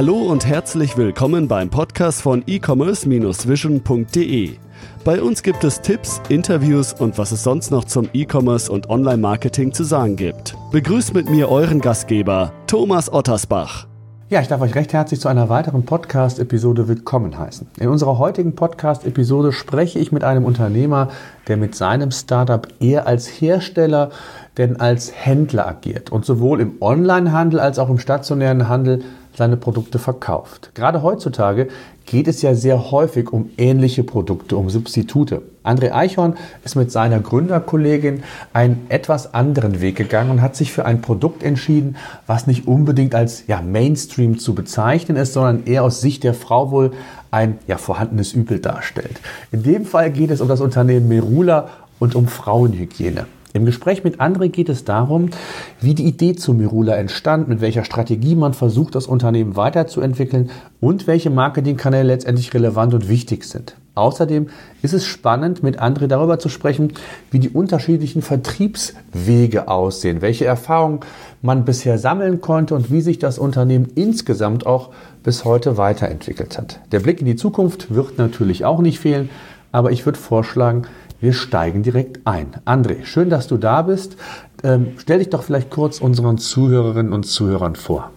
Hallo und herzlich willkommen beim Podcast von e-commerce-vision.de. Bei uns gibt es Tipps, Interviews und was es sonst noch zum E-Commerce und Online-Marketing zu sagen gibt. Begrüßt mit mir euren Gastgeber, Thomas Ottersbach. Ja, ich darf euch recht herzlich zu einer weiteren Podcast-Episode willkommen heißen. In unserer heutigen Podcast-Episode spreche ich mit einem Unternehmer, der mit seinem Startup eher als Hersteller denn als Händler agiert und sowohl im Onlinehandel als auch im stationären Handel seine Produkte verkauft. Gerade heutzutage geht es ja sehr häufig um ähnliche Produkte, um Substitute. André Eichhorn ist mit seiner Gründerkollegin einen etwas anderen Weg gegangen und hat sich für ein Produkt entschieden, was nicht unbedingt als ja, Mainstream zu bezeichnen ist, sondern eher aus Sicht der Frau wohl ein ja, vorhandenes Übel darstellt. In dem Fall geht es um das Unternehmen Merula und um Frauenhygiene. Im Gespräch mit André geht es darum, wie die Idee zu Mirula entstand, mit welcher Strategie man versucht, das Unternehmen weiterzuentwickeln und welche Marketingkanäle letztendlich relevant und wichtig sind. Außerdem ist es spannend, mit André darüber zu sprechen, wie die unterschiedlichen Vertriebswege aussehen, welche Erfahrungen man bisher sammeln konnte und wie sich das Unternehmen insgesamt auch bis heute weiterentwickelt hat. Der Blick in die Zukunft wird natürlich auch nicht fehlen, aber ich würde vorschlagen, wir steigen direkt ein. André, schön, dass du da bist. Ähm, stell dich doch vielleicht kurz unseren Zuhörerinnen und Zuhörern vor.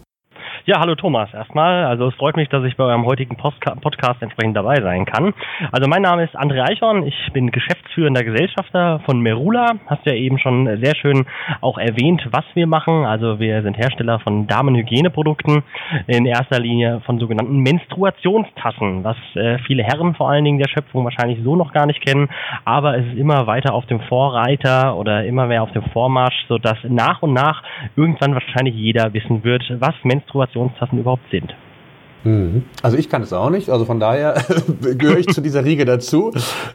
Ja, hallo Thomas erstmal. Also es freut mich, dass ich bei eurem heutigen Podcast entsprechend dabei sein kann. Also mein Name ist André Eichhorn. Ich bin geschäftsführender Gesellschafter von Merula. Hast ja eben schon sehr schön auch erwähnt, was wir machen. Also wir sind Hersteller von Damenhygieneprodukten, in erster Linie von sogenannten Menstruationstassen, was äh, viele Herren vor allen Dingen der Schöpfung wahrscheinlich so noch gar nicht kennen. Aber es ist immer weiter auf dem Vorreiter oder immer mehr auf dem Vormarsch, sodass nach und nach irgendwann wahrscheinlich jeder wissen wird, was Menstruation Menstruationstassen überhaupt sind. Mhm. Also ich kann es auch nicht, also von daher gehöre ich zu dieser Riege dazu.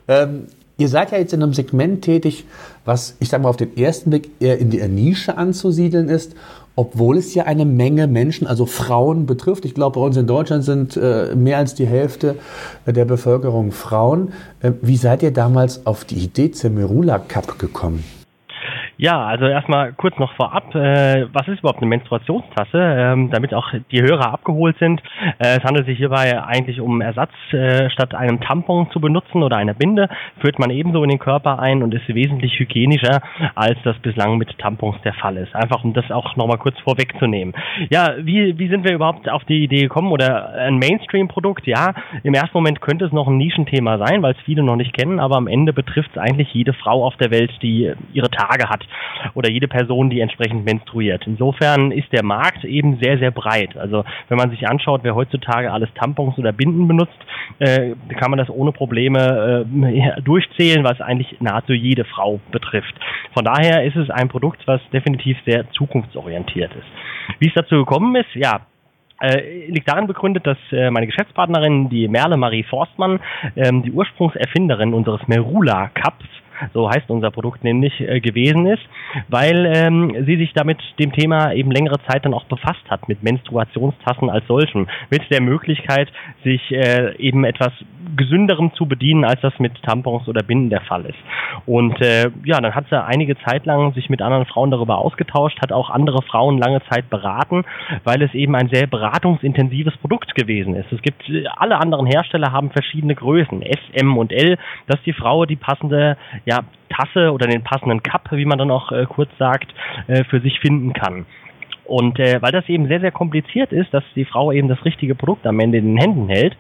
Ähm, ihr seid ja jetzt in einem Segment tätig, was ich sage mal auf den ersten Blick eher in der Nische anzusiedeln ist, obwohl es ja eine Menge Menschen, also Frauen betrifft. Ich glaube, bei uns in Deutschland sind äh, mehr als die Hälfte der Bevölkerung Frauen. Äh, wie seid ihr damals auf die Idee zur Merula Cup gekommen? Ja, also erstmal kurz noch vorab, äh, was ist überhaupt eine Menstruationstasse, ähm, damit auch die Hörer abgeholt sind. Äh, es handelt sich hierbei eigentlich um Ersatz, äh, statt einem Tampon zu benutzen oder einer Binde, führt man ebenso in den Körper ein und ist wesentlich hygienischer, als das bislang mit Tampons der Fall ist. Einfach um das auch nochmal kurz vorwegzunehmen. Ja, wie, wie sind wir überhaupt auf die Idee gekommen oder ein Mainstream-Produkt? Ja, im ersten Moment könnte es noch ein Nischenthema sein, weil es viele noch nicht kennen, aber am Ende betrifft es eigentlich jede Frau auf der Welt, die ihre Tage hat oder jede Person, die entsprechend menstruiert. Insofern ist der Markt eben sehr, sehr breit. Also wenn man sich anschaut, wer heutzutage alles Tampons oder Binden benutzt, äh, kann man das ohne Probleme äh, durchzählen, was eigentlich nahezu jede Frau betrifft. Von daher ist es ein Produkt, was definitiv sehr zukunftsorientiert ist. Wie es dazu gekommen ist, ja, äh, liegt darin begründet, dass äh, meine Geschäftspartnerin, die Merle Marie Forstmann, ähm, die Ursprungserfinderin unseres Merula Cups so heißt unser Produkt nämlich, äh, gewesen ist, weil ähm, sie sich damit dem Thema eben längere Zeit dann auch befasst hat, mit Menstruationstassen als solchen, mit der Möglichkeit, sich äh, eben etwas gesünderem zu bedienen, als das mit Tampons oder Binden der Fall ist. Und äh, ja, dann hat sie einige Zeit lang sich mit anderen Frauen darüber ausgetauscht, hat auch andere Frauen lange Zeit beraten, weil es eben ein sehr beratungsintensives Produkt gewesen ist. Es gibt alle anderen Hersteller haben verschiedene Größen, S, M und L, dass die Frau die passende ja, Tasse oder den passenden Cup, wie man dann auch äh, kurz sagt, äh, für sich finden kann. Und äh, weil das eben sehr, sehr kompliziert ist, dass die Frau eben das richtige Produkt am Ende in den Händen hält,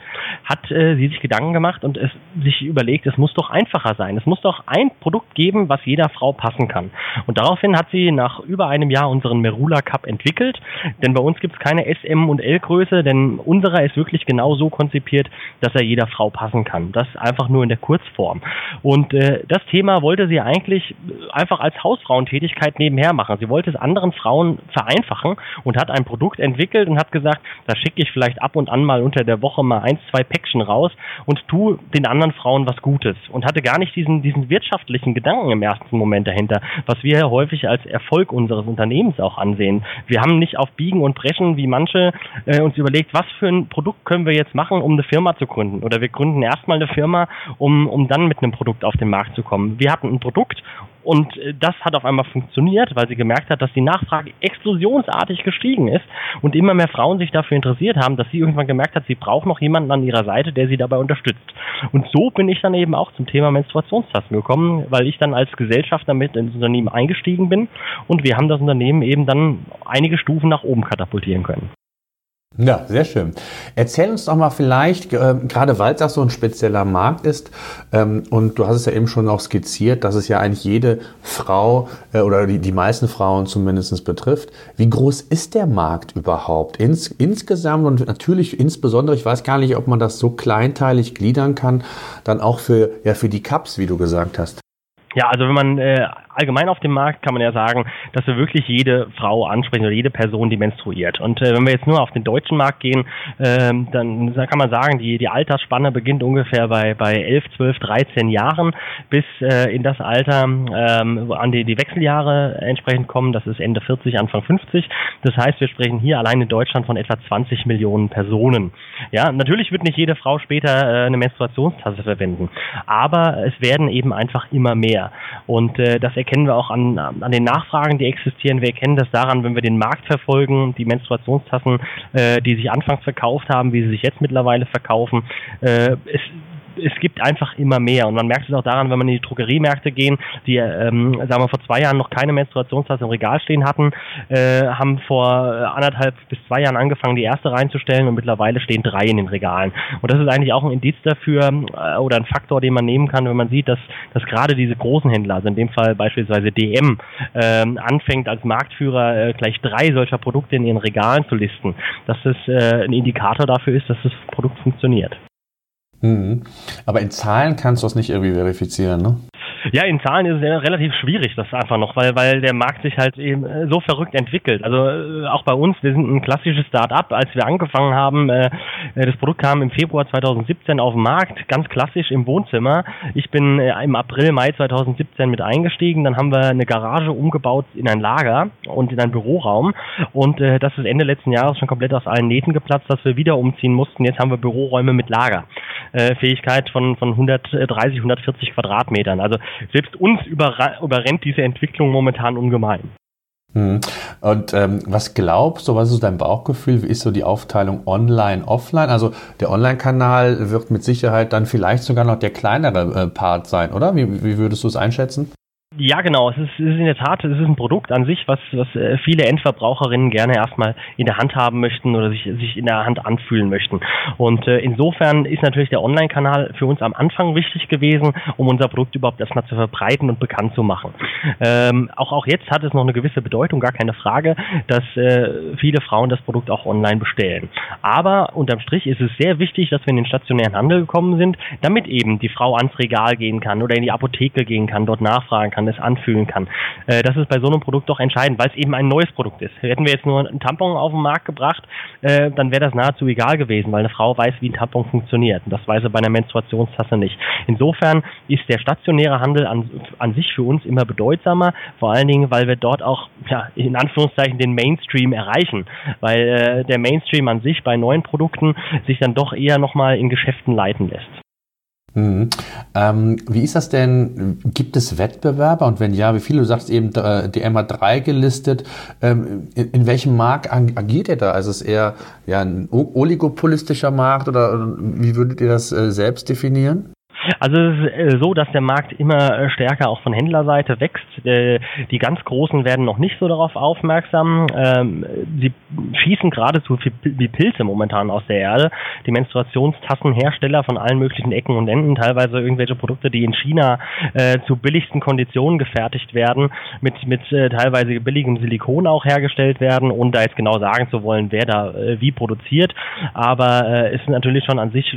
hat äh, sie sich Gedanken gemacht und es sich überlegt, es muss doch einfacher sein. Es muss doch ein Produkt geben, was jeder Frau passen kann. Und daraufhin hat sie nach über einem Jahr unseren Merula Cup entwickelt. Denn bei uns gibt es keine SM und L Größe, denn unserer ist wirklich genau so konzipiert, dass er jeder Frau passen kann. Das einfach nur in der Kurzform. Und äh, das Thema wollte sie eigentlich einfach als Hausfrauentätigkeit nebenher machen. Sie wollte es anderen Frauen vereinfachen machen und hat ein Produkt entwickelt und hat gesagt, da schicke ich vielleicht ab und an mal unter der Woche mal eins, zwei Päckchen raus und tu den anderen Frauen was Gutes und hatte gar nicht diesen, diesen wirtschaftlichen Gedanken im ersten Moment dahinter, was wir häufig als Erfolg unseres Unternehmens auch ansehen. Wir haben nicht auf Biegen und Brechen wie manche äh, uns überlegt, was für ein Produkt können wir jetzt machen, um eine Firma zu gründen oder wir gründen erstmal eine Firma, um, um dann mit einem Produkt auf den Markt zu kommen. Wir hatten ein Produkt Und äh, das hat auf einmal funktioniert, weil sie gemerkt hat, dass die Nachfrage explosionsartig gestiegen ist und immer mehr Frauen sich dafür interessiert haben, dass sie irgendwann gemerkt hat, sie braucht noch jemanden an ihrer Seite, der sie dabei unterstützt. Und so bin ich dann eben auch zum Thema Menstruationstassen gekommen, weil ich dann als Gesellschafter mit ins Unternehmen eingestiegen bin und wir haben das Unternehmen eben dann einige Stufen nach oben katapultieren können. Ja, sehr schön. Erzähl uns doch mal vielleicht, äh, gerade weil auch so ein spezieller Markt ist, ähm, und du hast es ja eben schon auch skizziert, dass es ja eigentlich jede Frau äh, oder die, die meisten Frauen zumindest betrifft. Wie groß ist der Markt überhaupt ins, insgesamt und natürlich insbesondere, ich weiß gar nicht, ob man das so kleinteilig gliedern kann, dann auch für, ja, für die Cups, wie du gesagt hast. Ja, also wenn man äh, allgemein auf dem Markt kann man ja sagen, dass wir wirklich jede Frau ansprechen oder jede Person, die menstruiert. Und äh, wenn wir jetzt nur auf den deutschen Markt gehen, äh, dann kann man sagen, die, die Altersspanne beginnt ungefähr bei, bei 11, 12, 13 Jahren bis äh, in das Alter, ähm, an die, die Wechseljahre entsprechend kommen. Das ist Ende 40, Anfang 50. Das heißt, wir sprechen hier allein in Deutschland von etwa 20 Millionen Personen. Ja, natürlich wird nicht jede Frau später äh, eine Menstruationstasse verwenden, aber es werden eben einfach immer mehr. Und äh, das erkennen wir auch an, an den Nachfragen, die existieren. Wir erkennen das daran, wenn wir den Markt verfolgen, die Menstruationstassen, äh, die sich anfangs verkauft haben, wie sie sich jetzt mittlerweile verkaufen. Äh, es, es gibt einfach immer mehr. Und man merkt es auch daran, wenn man in die Drogeriemärkte gehen, die, ähm, sagen wir, vor zwei Jahren noch keine Menstruationstasse im Regal stehen hatten, äh, haben vor anderthalb bis zwei Jahren angefangen, die erste reinzustellen und mittlerweile stehen drei in den Regalen. Und das ist eigentlich auch ein Indiz dafür äh, oder ein Faktor, den man nehmen kann, wenn man sieht, dass, dass gerade diese großen Händler, also in dem Fall beispielsweise DM, äh, anfängt als Marktführer äh, gleich drei solcher Produkte in ihren Regalen zu listen, dass das äh, ein Indikator dafür ist, dass das Produkt funktioniert. Mhm. Aber in Zahlen kannst du das nicht irgendwie verifizieren, ne? Ja, in Zahlen ist es ja relativ schwierig, das einfach noch, weil, weil der Markt sich halt eben äh, so verrückt entwickelt. Also äh, auch bei uns, wir sind ein klassisches Start-up. Als wir angefangen haben, äh, das Produkt kam im Februar 2017 auf den Markt, ganz klassisch im Wohnzimmer. Ich bin im April, Mai 2017 mit eingestiegen. Dann haben wir eine Garage umgebaut in ein Lager und in einen Büroraum. Und das ist Ende letzten Jahres schon komplett aus allen Nähten geplatzt, dass wir wieder umziehen mussten. Jetzt haben wir Büroräume mit Lagerfähigkeit von, von 130, 140 Quadratmetern. Also selbst uns überrennt diese Entwicklung momentan ungemein. Hm. Und ähm, was glaubst du, was ist dein Bauchgefühl? Wie ist so die Aufteilung online, offline? Also der Online-Kanal wird mit Sicherheit dann vielleicht sogar noch der kleinere äh, Part sein, oder? Wie, wie würdest du es einschätzen? Ja, genau. Es ist, es ist in der Tat, es ist ein Produkt an sich, was, was äh, viele Endverbraucherinnen gerne erstmal in der Hand haben möchten oder sich, sich in der Hand anfühlen möchten. Und äh, insofern ist natürlich der Online-Kanal für uns am Anfang wichtig gewesen, um unser Produkt überhaupt erstmal zu verbreiten und bekannt zu machen. Ähm, auch, auch jetzt hat es noch eine gewisse Bedeutung, gar keine Frage, dass äh, viele Frauen das Produkt auch online bestellen. Aber unterm Strich ist es sehr wichtig, dass wir in den stationären Handel gekommen sind, damit eben die Frau ans Regal gehen kann oder in die Apotheke gehen kann, dort nachfragen kann es anfühlen kann. Äh, das ist bei so einem Produkt doch entscheidend, weil es eben ein neues Produkt ist. Hätten wir jetzt nur einen Tampon auf den Markt gebracht, äh, dann wäre das nahezu egal gewesen, weil eine Frau weiß, wie ein Tampon funktioniert. Und das weiß sie bei einer Menstruationstasse nicht. Insofern ist der stationäre Handel an, an sich für uns immer bedeutsamer, vor allen Dingen, weil wir dort auch ja, in Anführungszeichen den Mainstream erreichen, weil äh, der Mainstream an sich bei neuen Produkten sich dann doch eher nochmal in Geschäften leiten lässt. Mhm. Ähm, wie ist das denn? Gibt es Wettbewerber? Und wenn ja, wie viele? Du sagst eben, äh, die MA3 gelistet. Ähm, in, in, welchem Markt agiert ihr da? Also ist es eher ja, ein oligopolistischer Markt oder wie würdet ihr das äh, selbst definieren? Also es ist äh, so, dass der Markt immer äh, stärker auch von Händlerseite wächst. Äh, die ganz Großen werden noch nicht so darauf aufmerksam. Ähm, sie schießen geradezu wie Pilze momentan aus der Erde. Die Menstruationstassenhersteller von allen möglichen Ecken und Enden, teilweise irgendwelche Produkte, die in China zu billigsten Konditionen gefertigt werden, mit, mit teilweise billigem Silikon auch hergestellt werden, ohne da jetzt genau sagen zu wollen, wer da wie produziert. Aber es natürlich schon an sich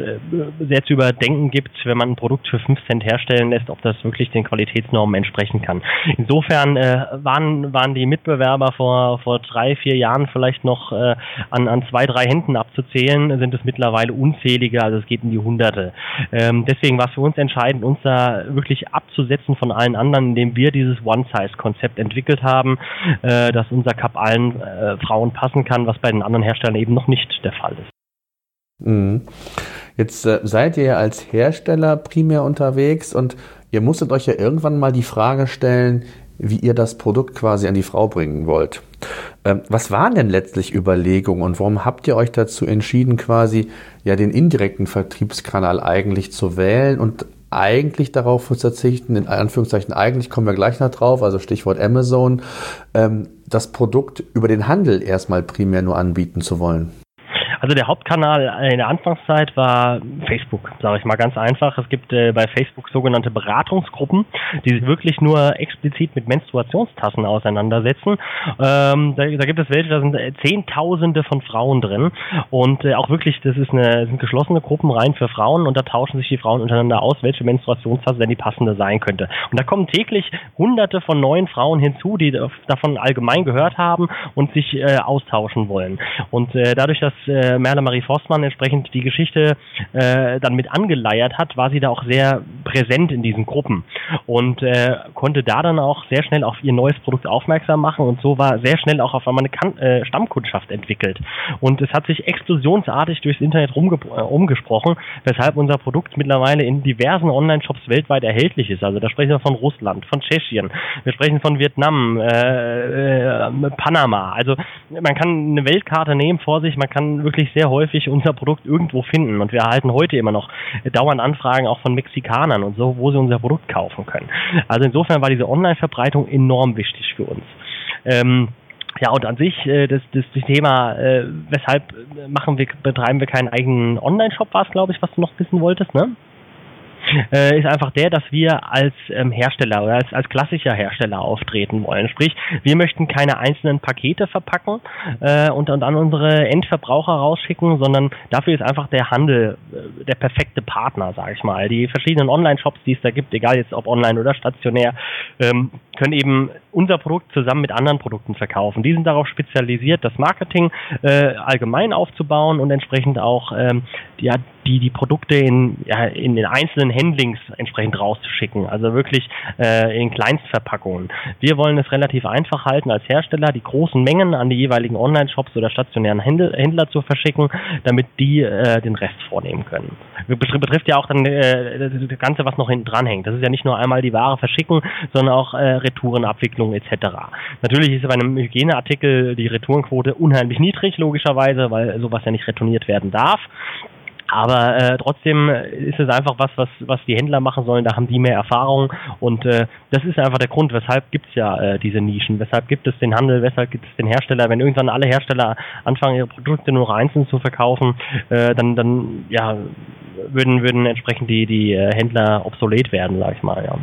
sehr zu überdenken gibt, wenn man Produkt für 5 Cent herstellen lässt, ob das wirklich den Qualitätsnormen entsprechen kann. Insofern äh, waren, waren die Mitbewerber vor, vor drei, vier Jahren vielleicht noch äh, an, an zwei, drei Händen abzuzählen, sind es mittlerweile unzählige, also es geht in die Hunderte. Ähm, deswegen war es für uns entscheidend, uns da wirklich abzusetzen von allen anderen, indem wir dieses One-Size-Konzept entwickelt haben, äh, dass unser Cup allen äh, Frauen passen kann, was bei den anderen Herstellern eben noch nicht der Fall ist. Mhm. Jetzt äh, seid ihr ja als Hersteller primär unterwegs und ihr musstet euch ja irgendwann mal die Frage stellen, wie ihr das Produkt quasi an die Frau bringen wollt. Ähm, was waren denn letztlich Überlegungen und warum habt ihr euch dazu entschieden, quasi ja den indirekten Vertriebskanal eigentlich zu wählen und eigentlich darauf zu verzichten, in Anführungszeichen eigentlich kommen wir gleich noch drauf, also Stichwort Amazon, ähm, das Produkt über den Handel erstmal primär nur anbieten zu wollen? Also der Hauptkanal in der Anfangszeit war Facebook, sage ich mal ganz einfach. Es gibt äh, bei Facebook sogenannte Beratungsgruppen, die sich wirklich nur explizit mit Menstruationstassen auseinandersetzen. Ähm, da, da, gibt es welche, da sind äh, Zehntausende von Frauen drin und äh, auch wirklich, das ist eine sind geschlossene Gruppen rein für Frauen und da tauschen sich die Frauen untereinander aus, welche Menstruationstasse denn die passende sein könnte. Und da kommen täglich Hunderte von neuen Frauen hinzu, die davon allgemein gehört haben und sich äh, austauschen wollen. Und äh, dadurch, dass äh, äh, Merle Marie Forstmann entsprechend die Geschichte äh, dann mit angeleiert hat, war sie da auch sehr präsent in diesen Gruppen und äh, konnte da dann auch sehr schnell auf ihr neues Produkt aufmerksam machen und so war sehr schnell auch auf einmal eine kan äh, Stammkundschaft entwickelt. Und es hat sich explosionsartig durchs Internet äh, umgesprochen, weshalb unser Produkt mittlerweile in diversen Online-Shops weltweit erhältlich ist. Also da sprechen wir von Russland, von Tschechien, wir sprechen von Vietnam, äh, äh, Panama. Also man kann eine Weltkarte nehmen vor sich, man kann wirklich wirklich sehr häufig unser Produkt irgendwo finden. Und wir erhalten heute immer noch dauernd Anfragen auch von Mexikanern und so, wo sie unser Produkt kaufen können. Also insofern war diese Online-Verbreitung enorm wichtig für uns. Ähm, ja, und an sich, äh, das, das, das Thema, äh, weshalb machen wir, betreiben wir keinen eigenen Online-Shop, war es, glaube ich, was du noch wissen wolltest, ne? Äh, ist einfach der, dass wir als ähm, Hersteller oder als, als klassischer Hersteller auftreten wollen. Sprich, wir möchten keine einzelnen Pakete verpacken äh, und, und an unsere Endverbraucher rausschicken, sondern dafür ist einfach der Handel äh, der perfekte Partner, sage ich mal. Die verschiedenen Online-Shops, die es da gibt, egal jetzt ob online oder stationär, ähm, können eben unser Produkt zusammen mit anderen Produkten verkaufen. Die sind darauf spezialisiert, das Marketing äh, allgemein aufzubauen und entsprechend auch ähm, ja, die, die Produkte in, ja, in den einzelnen Handlings entsprechend rauszuschicken. Also wirklich äh, in Kleinstverpackungen. Wir wollen es relativ einfach halten als Hersteller, die großen Mengen an die jeweiligen Online-Shops oder stationären Händler, Händler zu verschicken, damit die äh, den Rest vornehmen können. Betrifft ja auch dann äh, das Ganze, was noch hinten dran hängt. Das ist ja nicht nur einmal die Ware verschicken, sondern auch äh, Retourenabwicklung etc. Natürlich ist bei einem Hygieneartikel die Retourenquote unheimlich niedrig, logischerweise, weil sowas ja nicht retourniert werden darf. Aber äh, trotzdem ist es einfach was, was, was die Händler machen sollen. Da haben die mehr Erfahrung und äh, das ist einfach der Grund, weshalb es ja äh, diese Nischen, weshalb gibt es den Handel, weshalb gibt es den Hersteller. Wenn irgendwann alle Hersteller anfangen, ihre Produkte nur einzeln zu verkaufen, äh, dann, dann ja, würden, würden entsprechend die, die äh, Händler obsolet werden, sag ich mal. Ja.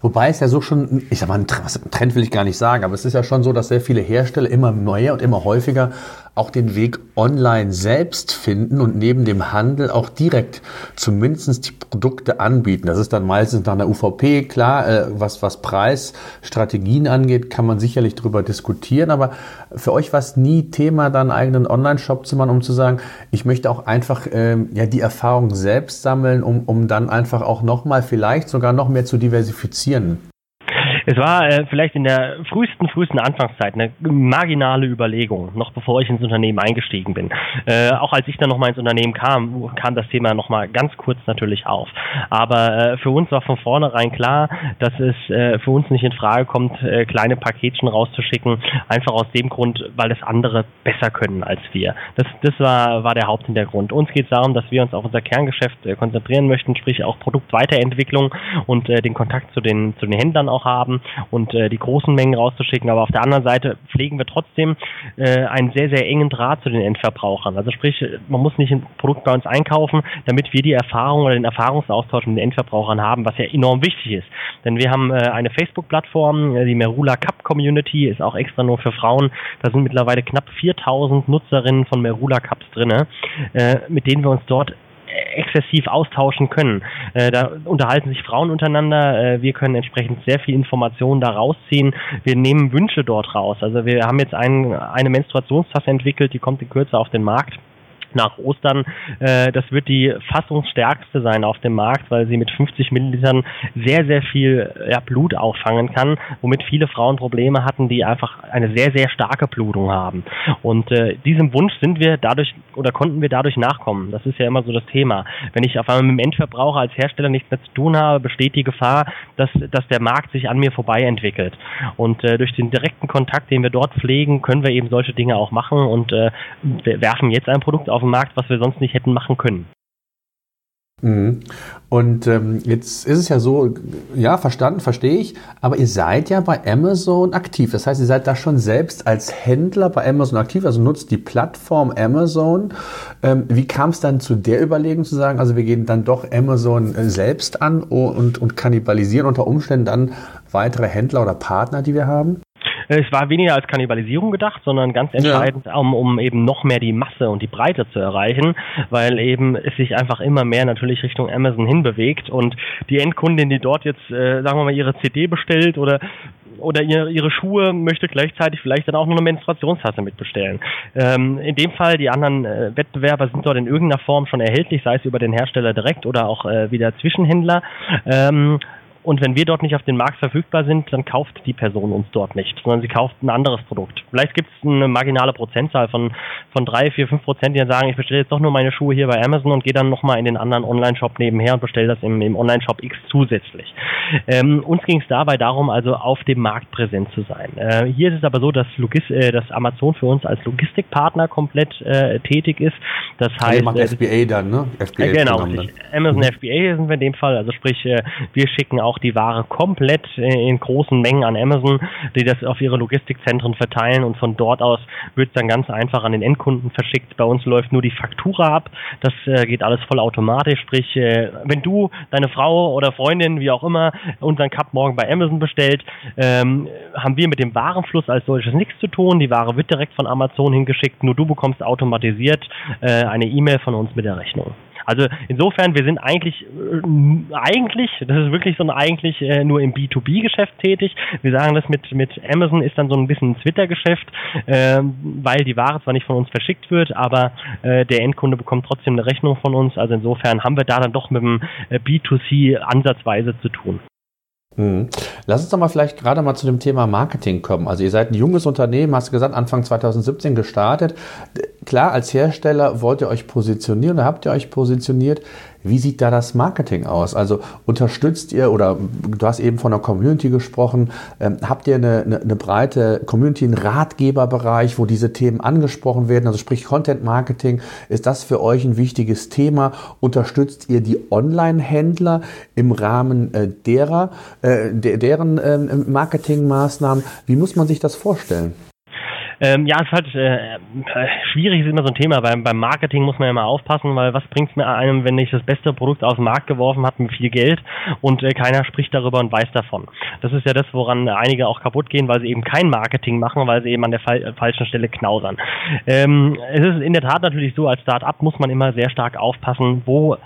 Wobei es ja so schon, ich sag mal, ein Trend will ich gar nicht sagen, aber es ist ja schon so, dass sehr viele Hersteller immer mehr und immer häufiger auch den Weg online selbst finden und neben dem Handel auch direkt zumindest die Produkte anbieten. Das ist dann meistens nach einer UVP, klar, äh, was, was Preisstrategien angeht, kann man sicherlich darüber diskutieren, aber für euch war es nie Thema, dann einen eigenen Online-Shop zu machen, um zu sagen, ich möchte auch einfach ähm, ja, die Erfahrung selbst sammeln, um, um dann einfach auch nochmal vielleicht sogar noch mehr zu diversifizieren. Es war äh, vielleicht in der frühesten, frühesten Anfangszeit eine marginale Überlegung, noch bevor ich ins Unternehmen eingestiegen bin. Äh, auch als ich dann nochmal ins Unternehmen kam, kam das Thema nochmal ganz kurz natürlich auf. Aber äh, für uns war von vornherein klar, dass es äh, für uns nicht in Frage kommt, äh, kleine Paketchen rauszuschicken, einfach aus dem Grund, weil es andere besser können als wir. Das, das war, war der Haupthintergrund. Uns geht es darum, dass wir uns auf unser Kerngeschäft äh, konzentrieren möchten, sprich auch Produktweiterentwicklung und den Kontakt zu den, zu den Händlern auch haben und äh, die großen Mengen rauszuschicken. Aber auf der anderen Seite pflegen wir trotzdem äh, einen sehr, sehr engen Draht zu den Endverbrauchern. Also sprich, man muss nicht ein Produkt bei uns einkaufen, damit wir die Erfahrung oder den Erfahrungsaustausch mit den Endverbrauchern haben, was ja enorm wichtig ist. Denn wir haben äh, eine Facebook-Plattform, äh, die Merula Cup Community, ist auch extra nur für Frauen. Da sind mittlerweile knapp 4000 Nutzerinnen von Merula Cups drin, äh, mit denen wir uns dort exzessiv austauschen können. Äh, da unterhalten sich Frauen untereinander, äh, wir können entsprechend sehr viel Informationen da rausziehen. Wir nehmen Wünsche dort raus. Also wir haben jetzt ein, eine Menstruationstasse entwickelt, die kommt in Kürze auf den Markt nach Ostern. Äh, das wird die fassungsstärkste sein auf dem Markt, weil sie mit 50 Millilitern sehr, sehr viel ja, Blut auffangen kann, womit viele Frauen Probleme hatten, die einfach eine sehr, sehr starke Blutung haben. Und äh, diesem Wunsch sind wir dadurch oder konnten wir dadurch nachkommen. Das ist ja immer so das Thema. Wenn ich auf einmal mit dem Endverbraucher als Hersteller nichts mehr zu tun habe, besteht die Gefahr, dass, dass der Markt sich an mir vorbei entwickelt. Und äh, durch den direkten Kontakt, den wir dort pflegen, können wir eben solche Dinge auch machen und äh, werfen jetzt ein Produkt auf den Markt, was wir sonst nicht hätten machen können. Mhm. Und ähm, jetzt ist es ja so, ja, verstanden, verstehe ich, aber ihr seid ja bei Amazon aktiv. Das heißt, ihr seid da schon selbst als Händler bei Amazon aktiv, also nutzt die Plattform Amazon. Ähm, wie kam es dann zu der Überlegung zu sagen, also wir gehen dann doch Amazon äh, selbst an und, und kannibalisieren unter Umständen dann weitere Händler oder Partner, die wir haben? Äh, es war weniger als Kannibalisierung gedacht, sondern ganz entscheidend, ja. um, um eben noch mehr die Masse und die Breite zu erreichen, weil eben es sich einfach immer mehr natürlich Richtung Amazon hinbewegt und die Endkundin, die dort jetzt, äh, sagen wir mal, ihre CD bestellt oder oder ihre, ihre Schuhe möchte gleichzeitig vielleicht dann auch noch eine Menstruationstasse mitbestellen. Ähm, in dem Fall, die anderen äh, Wettbewerber sind dort in irgendeiner Form schon erhältlich, sei es über den Hersteller direkt oder auch äh, wieder Zwischenhändler. Ähm, und wenn wir dort nicht auf den Markt verfügbar sind, dann kauft die Person uns dort nicht, sondern sie kauft ein anderes Produkt. Vielleicht gibt es eine marginale Prozentzahl von, von drei, vier, fünf Prozent, die dann sagen, ich bestelle jetzt doch nur meine Schuhe hier bei Amazon und gehe dann nochmal in den anderen Online-Shop nebenher und bestelle das im, im Online-Shop X zusätzlich. Ähm, uns ging es dabei darum, also auf dem Markt präsent zu sein. Äh, hier ist es aber so, dass, Logis äh, dass Amazon für uns als Logistikpartner komplett äh, tätig ist. Das also heißt, also FBA dann, ne? FBA äh, genau, Amazon mhm. FBA sind wir in dem Fall. Also sprich, äh, wir schicken auch die Ware komplett in großen Mengen an Amazon, die das auf ihre Logistikzentren verteilen und von dort aus wird es dann ganz einfach an den Endkunden verschickt. Bei uns läuft nur die Faktura ab. Das äh, geht alles voll automatisch. Sprich, äh, wenn du, deine Frau oder Freundin, wie auch immer, unseren Cup morgen bei Amazon bestellt, ähm, haben wir mit dem Warenfluss als solches nichts zu tun. Die Ware wird direkt von Amazon hingeschickt. Nur du bekommst automatisiert äh, eine E-Mail von uns mit der Rechnung. Also insofern, wir sind eigentlich, äh, eigentlich, das ist wirklich so ein eigentlich äh, nur im B2B-Geschäft tätig. Wir sagen das mit, mit Amazon ist dann so ein bisschen ein Twitter-Geschäft, äh, weil die Ware zwar nicht von uns verschickt wird, aber äh, der Endkunde bekommt trotzdem eine Rechnung von uns. Also insofern haben wir da dann doch mit dem äh, B2C ansatzweise zu tun. Mhm. Lass uns doch mal vielleicht gerade mal zu dem Thema Marketing kommen. Also ihr seid ein junges Unternehmen, hast du gesagt, Anfang 2017 gestartet. Klar, als Hersteller wollt ihr euch positionieren, habt ihr euch positioniert. Wie sieht da das Marketing aus? Also unterstützt ihr oder du hast eben von der Community gesprochen, ähm, habt ihr eine, eine, eine, breite Community, einen Ratgeberbereich, wo diese Themen angesprochen werden? Also sprich Content Marketing, ist das für euch ein wichtiges Thema? Unterstützt ihr die Online-Händler im Rahmen äh, derer, äh, de, deren äh, Marketingmaßnahmen? Wie muss man sich das vorstellen? Ähm, ja, es ist halt äh, schwierig, ist immer so ein Thema. Beim, beim Marketing muss man ja mal aufpassen, weil was bringt es mir einem, wenn ich das beste Produkt auf den Markt geworfen habe mit viel Geld und äh, keiner spricht darüber und weiß davon. Das ist ja das, woran einige auch kaputt gehen, weil sie eben kein Marketing machen, weil sie eben an der fal falschen Stelle knausern. Ähm, es ist in der Tat natürlich so, als Start-up muss man immer sehr stark aufpassen, wo, äh,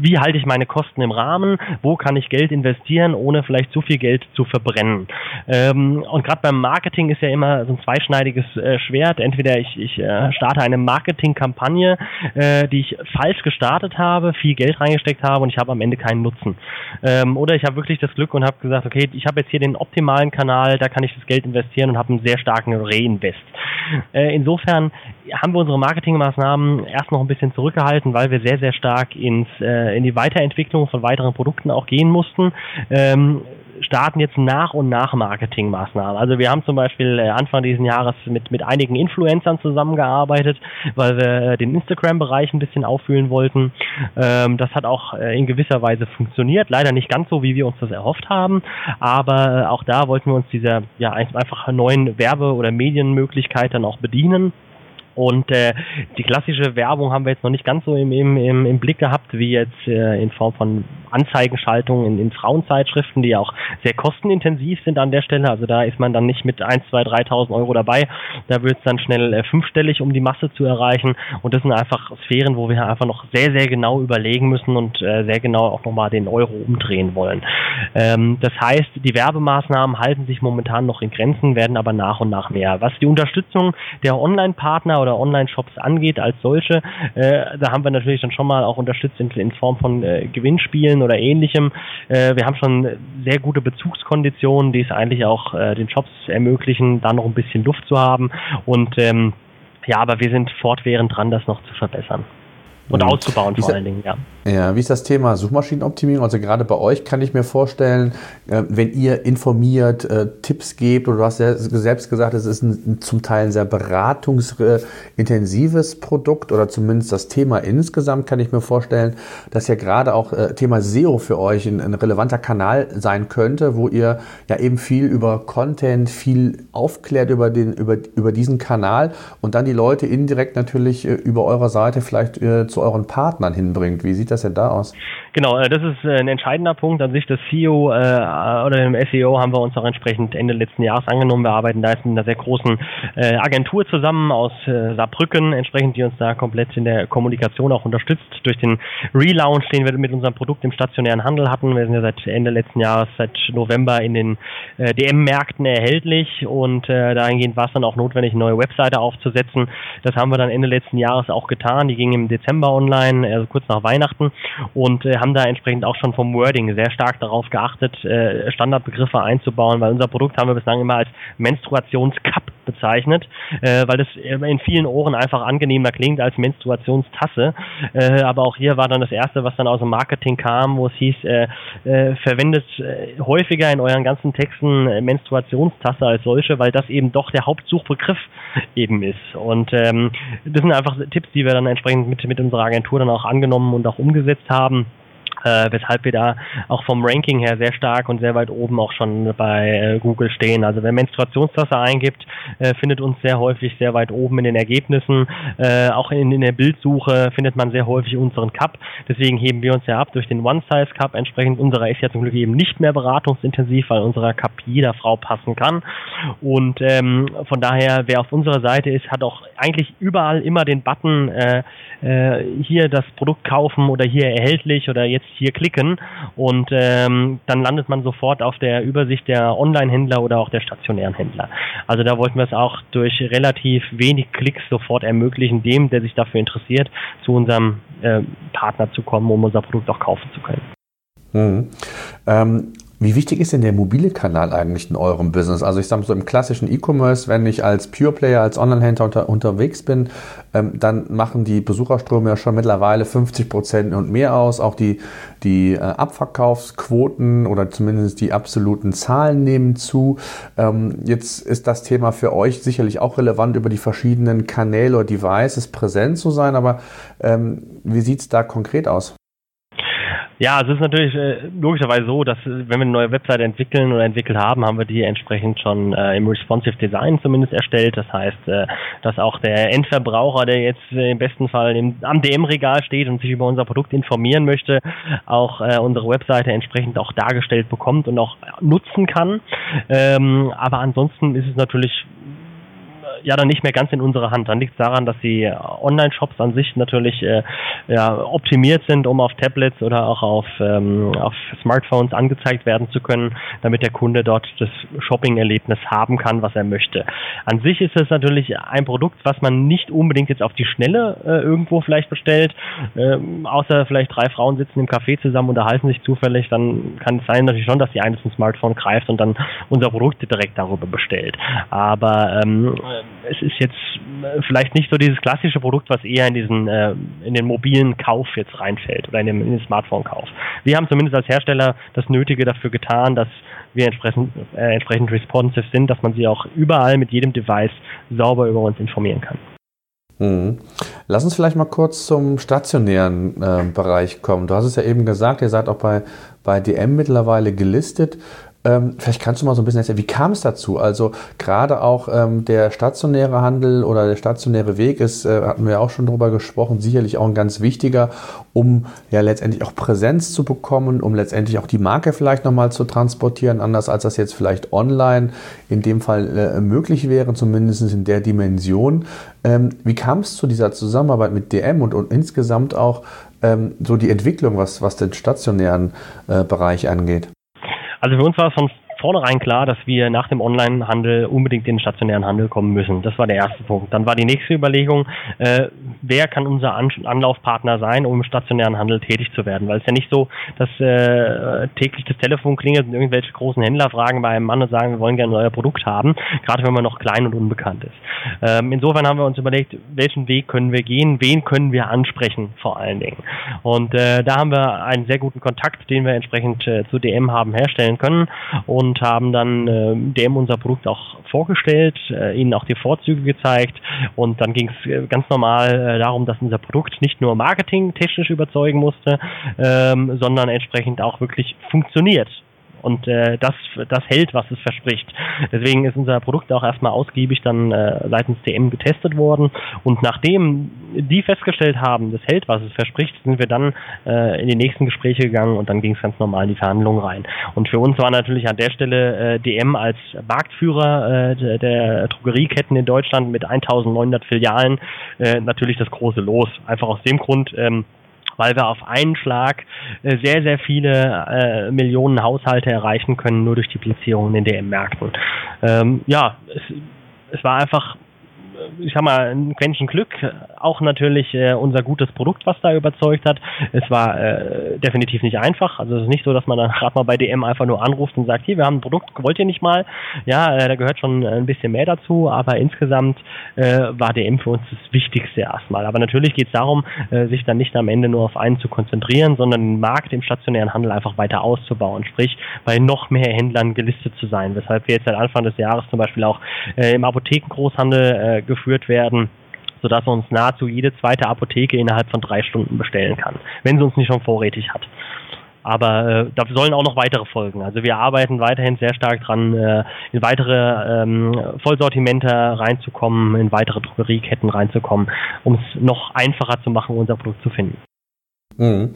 wie halte ich meine Kosten im Rahmen, wo kann ich Geld investieren, ohne vielleicht zu viel Geld zu verbrennen. Ähm, und gerade beim Marketing ist ja immer so ein zwei zweischneidiges äh, Schwert. Entweder ich, ich äh, starte eine Marketingkampagne, äh, die ich falsch gestartet habe, viel Geld reingesteckt habe und ich habe am Ende keinen Nutzen. Ähm, oder ich habe wirklich das Glück und habe gesagt, okay, ich habe jetzt hier den optimalen Kanal, da kann ich das Geld investieren und habe einen sehr starken Reinvest. Äh, insofern haben wir unsere Marketingmaßnahmen erst noch ein bisschen zurückgehalten, weil wir sehr, sehr stark ins, äh, in die Weiterentwicklung von weiteren Produkten auch gehen mussten. Ähm, starten jetzt nach und nach Marketingmaßnahmen. Also wir haben zum Beispiel äh, Anfang dieses Jahres mit, mit einigen Influencern zusammengearbeitet, weil wir äh, den Instagram-Bereich ein bisschen auffüllen wollten. Ähm, das hat auch äh, in gewisser Weise funktioniert. Leider nicht ganz so, wie wir uns das erhofft haben, aber auch da wollten wir uns dieser ja einfach neuen Werbe- oder Medienmöglichkeit dann auch bedienen. Und äh, die klassische Werbung haben wir jetzt noch nicht ganz so im, im, im, Blick gehabt, wie jetzt äh, in Form von Anzeigenschaltungen in, in Frauenzeitschriften, die ja auch sehr kostenintensiv sind an der Stelle. Also da ist man dann nicht mit 1, 2, 3.000 Euro dabei. Da wird es dann schnell äh, fünfstellig, um die Masse zu erreichen. Und das sind einfach Sphären, wo wir einfach noch sehr, sehr genau überlegen müssen und äh, sehr genau auch nochmal den Euro umdrehen wollen. Ähm, das heißt, die Werbemaßnahmen halten sich momentan noch in Grenzen, werden aber nach und nach mehr. Was die Unterstützung der Online-Partner Oder Online-Shops angeht als solche. Äh, da haben wir natürlich dann schon mal auch unterstützt in, in Form von äh, Gewinnspielen oder ähnlichem. Äh, wir haben schon sehr gute Bezugskonditionen, die es eigentlich auch äh, den Shops ermöglichen, da noch ein bisschen Luft zu haben. Und ähm, ja, aber wir sind fortwährend dran, das noch zu verbessern. Und mhm. auszubauen vor allen Dingen, ja. Ja, wie ist das Thema Suchmaschinenoptimierung? Also gerade bei euch kann ich mir vorstellen, äh, wenn ihr informiert, äh, Tipps gebt, oder du hast ja selbst gesagt, es ist ein, zum Teil ein sehr beratungsintensives Produkt oder zumindest das Thema insgesamt kann ich mir vorstellen, dass ja gerade auch äh, Thema SEO für euch ein, ein relevanter Kanal sein könnte, wo ihr ja eben viel über Content, viel aufklärt über, den, über, über diesen Kanal und dann die Leute indirekt natürlich über eurer Seite vielleicht zu euren Partnern hinbringt. Wie sieht sieht das denn da aus? Genau, äh, das ist äh, ein entscheidender Punkt. An sich das CEO äh, oder dem SEO haben wir uns auch entsprechend Ende letzten Jahres angenommen. Wir arbeiten da jetzt mit einer sehr großen äh, Agentur zusammen aus äh, Saarbrücken, entsprechend, die uns da komplett in der Kommunikation auch unterstützt. Durch den Relaunch, den wir mit unserem Produkt im stationären Handel hatten. Wir sind ja seit Ende letzten Jahres, seit November in den äh, DM-Märkten erhältlich und äh, dahingehend war es dann auch notwendig, eine neue Webseite aufzusetzen. Das haben wir dann Ende letzten Jahres auch getan. Die ging im Dezember online, also kurz nach Weihnachten und äh, haben da entsprechend auch schon vom Wording sehr stark darauf geachtet, äh, Standardbegriffe einzubauen, weil unser Produkt haben wir bislang immer als Menstruationscup bezeichnet, äh, weil das in vielen Ohren einfach angenehmer klingt als Menstruationstasse. Äh, aber auch hier war dann das erste, was dann aus dem Marketing kam, wo es hieß, äh, äh, verwendet äh, häufiger in euren ganzen Texten äh, Menstruationstasse als solche, weil das eben doch der Hauptsuchbegriff eben ist. Und ähm, das sind einfach Tipps, die wir dann entsprechend mit, mit unserer Agentur dann auch angenommen und auch umgesetzt haben äh, weshalb wir da auch vom Ranking her sehr stark und sehr weit oben auch schon bei äh, Google stehen. Also wer Menstruationstasse eingibt, äh, findet uns sehr häufig sehr weit oben in den Ergebnissen. Äh, auch in, in der Bildsuche findet man sehr häufig unseren Cup. Deswegen heben wir uns ja ab durch den One-Size Cup. Entsprechend unserer ist ja zum Glück eben nicht mehr beratungsintensiv, weil unserer Cup jeder Frau passen kann. Und ähm, von daher, wer auf unserer Seite ist, hat auch eigentlich überall immer den Button äh, äh, hier das Produkt kaufen oder hier erhältlich oder jetzt hier klicken und ähm, dann landet man sofort auf der Übersicht der Online-Händler oder auch der stationären Händler. Also da wollten wir es auch durch relativ wenig Klicks sofort ermöglichen, dem, der sich dafür interessiert, zu unserem äh, Partner zu kommen, um unser Produkt auch kaufen zu können. Mhm. Ähm, wie wichtig ist denn der mobile Kanal eigentlich in eurem Business? Also ich sage so im klassischen E-Commerce, wenn ich als Pure Player, als Online-Händler unter, unterwegs bin, ähm, dann machen die Besucherströme ja schon mittlerweile 50 Prozent und mehr aus. Auch die, die äh, Abverkaufsquoten oder zumindest die absoluten Zahlen nehmen zu. Ähm, jetzt ist das Thema für euch sicherlich auch relevant, über die verschiedenen Kanäle oder Devices präsent zu sein. Aber ähm, wie sieht es da konkret aus? Ja, es ist natürlich äh, logischerweise so, dass äh, wenn wir eine neue Webseite entwickeln oder entwickelt haben, haben wir die entsprechend schon äh, im Responsive Design zumindest erstellt. Das heißt, äh, dass auch der Endverbraucher, der jetzt äh, im besten Fall im, am DM-Regal steht und sich über unser Produkt informieren möchte, auch äh, unsere Webseite entsprechend auch dargestellt bekommt und auch nutzen kann. Ähm, aber ansonsten ist es natürlich ja dann nicht mehr ganz in unserer Hand. Dann liegt es daran, dass die Online-Shops an sich natürlich äh, ja, optimiert sind, um auf Tablets oder auch auf, ähm, auf Smartphones angezeigt werden zu können, damit der Kunde dort das Shopping-Erlebnis haben kann, was er möchte. An sich ist es natürlich ein Produkt, was man nicht unbedingt jetzt auf die Schnelle äh, irgendwo vielleicht bestellt, ähm, außer vielleicht drei Frauen sitzen im Café zusammen, unterhalten sich zufällig, dann kann es sein natürlich schon, dass die eine zum Smartphone greift und dann unser Produkt direkt darüber bestellt. Aber ähm, es ist jetzt äh, vielleicht nicht so dieses klassische Produkt, was eher in diesen äh, in den mobilen Kauf jetzt reinfällt oder in den, den Smartphone-Kauf. Wir haben zumindest als Hersteller das Nötige dafür getan, dass wir entsprechend, äh, entsprechend responsive sind, dass man sie auch überall mit jedem Device sauber über uns informieren kann. Mhm. Lass uns vielleicht mal kurz zum stationären äh, Bereich kommen. Du hast es ja eben gesagt, ihr seid auch bei, bei DM mittlerweile gelistet. Ähm, vielleicht kannst du mal so ein bisschen erzählen, wie kam es dazu? Also gerade auch ähm, der stationäre Handel oder der stationäre Weg ist, äh, hatten wir auch schon drüber gesprochen, sicherlich auch ein ganz wichtiger, um ja letztendlich auch Präsenz zu bekommen, um letztendlich auch die Marke vielleicht nochmal zu transportieren, anders als das jetzt vielleicht online in dem Fall äh, möglich wäre, zumindest in der Dimension. Ähm, wie kam es zu dieser Zusammenarbeit mit DM und, und insgesamt auch ähm, so die Entwicklung, was, was den stationären äh, Bereich angeht? Also für uns war es von vornherein klar, dass wir nach dem Onlinehandel unbedingt in den stationären Handel kommen müssen. Das war der erste Punkt. Dann war die nächste Überlegung, äh, wer kann unser An Anlaufpartner sein, um im stationären Handel tätig zu werden? Weil es ja nicht so, dass äh, täglich das Telefon klingelt und irgendwelche großen Händler fragen bei einem Mann und sagen, wir wollen gerne euer Produkt haben, gerade wenn man noch klein und unbekannt ist. Ähm, insofern haben wir uns überlegt, welchen Weg können wir gehen, wen können wir ansprechen vor allen Dingen. Und äh, da haben wir einen sehr guten Kontakt, den wir entsprechend äh, zu DM haben herstellen können und haben dann äh, DM unser Produkt auch vorgestellt, äh, ihnen auch die Vorzüge gezeigt. Und dann ging es äh, ganz normal äh, darum, dass unser Produkt nicht nur marketingtechnisch überzeugen musste, ähm, sondern entsprechend auch wirklich funktioniert und äh, das, das hält, was es verspricht. Deswegen ist unser Produkt auch erstmal ausgiebig dann äh, seitens DM getestet worden und nachdem die festgestellt haben, das hält, was es verspricht, sind wir dann äh, in die nächsten Gespräche gegangen und dann ging es ganz normal in die Verhandlungen rein. Und für uns war natürlich an der Stelle äh, DM als Marktführer äh, der Drogerieketten in Deutschland mit 1900 Filialen äh, natürlich das große Los. Einfach aus dem Grund, ähm, weil wir auf einen Schlag äh, sehr, sehr viele äh, Millionen Haushalte erreichen können, nur durch die Platzierung in den DM-Märkten. Ähm, ja, es, es war einfach ich sag mal, ein Quäntchen Glück. Auch natürlich äh, unser gutes Produkt, was da überzeugt hat. Es war äh, definitiv nicht einfach. Also es ist nicht so, dass man dann gerade mal bei DM einfach nur anruft und sagt, hier, wir haben ein Produkt, wollt ihr nicht mal? Ja, äh, da gehört schon ein bisschen mehr dazu, aber insgesamt äh, war DM für uns das Wichtigste erstmal. Aber natürlich geht es darum, äh, sich dann nicht am Ende nur auf einen zu konzentrieren, sondern den Markt im stationären Handel einfach weiter auszubauen. Sprich, bei noch mehr Händlern gelistet zu sein. Weshalb wir jetzt seit Anfang des Jahres zum Beispiel auch äh, im Apothekengroßhandel äh, geführt werden sodass uns nahezu jede zweite Apotheke innerhalb von drei Stunden bestellen kann, wenn sie uns nicht schon vorrätig hat. Aber äh, da sollen auch noch weitere folgen. Also wir arbeiten weiterhin sehr stark dran, äh, in weitere ähm, Vollsortimente reinzukommen, in weitere Drogerieketten reinzukommen, um es noch einfacher zu machen, unser Produkt zu finden. Mhm.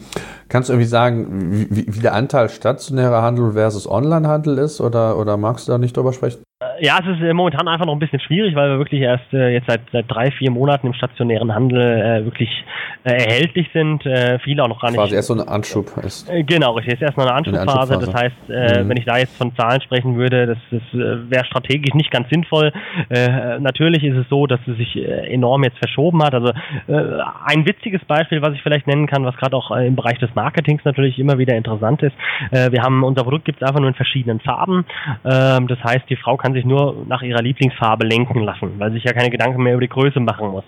Kannst du irgendwie sagen, wie, wie, der Anteil stationärer Handel versus Onlinehandel ist oder, oder magst du da nicht drüber sprechen? Ja, es ist äh, momentan einfach noch ein bisschen schwierig, weil wir wirklich erst äh, jetzt seit, seit drei, vier Monaten im stationären Handel äh, wirklich äh, erhältlich sind. Äh, viele auch noch gar nicht. Quasi erst so ein Anschub ist. Äh, genau, richtig. Ist erst noch eine Anschubphase. Eine das heißt, mhm. wenn ich da jetzt von Zahlen sprechen würde, das, das wäre strategisch nicht ganz sinnvoll. natürlich ist es so, dass es sich enorm jetzt verschoben hat. Also ein witziges Beispiel, was ich vielleicht nennen kann, was gerade auch im Bereich des Marketings natürlich immer wieder interessant ist. wir haben unser Produkt gibt es einfach nur in verschiedenen Farben. Ähm, das heißt, die Frau kann sich nur nach ihrer Lieblingsfarbe lenken lassen, weil sich ja keine Gedanken mehr über die Größe machen muss.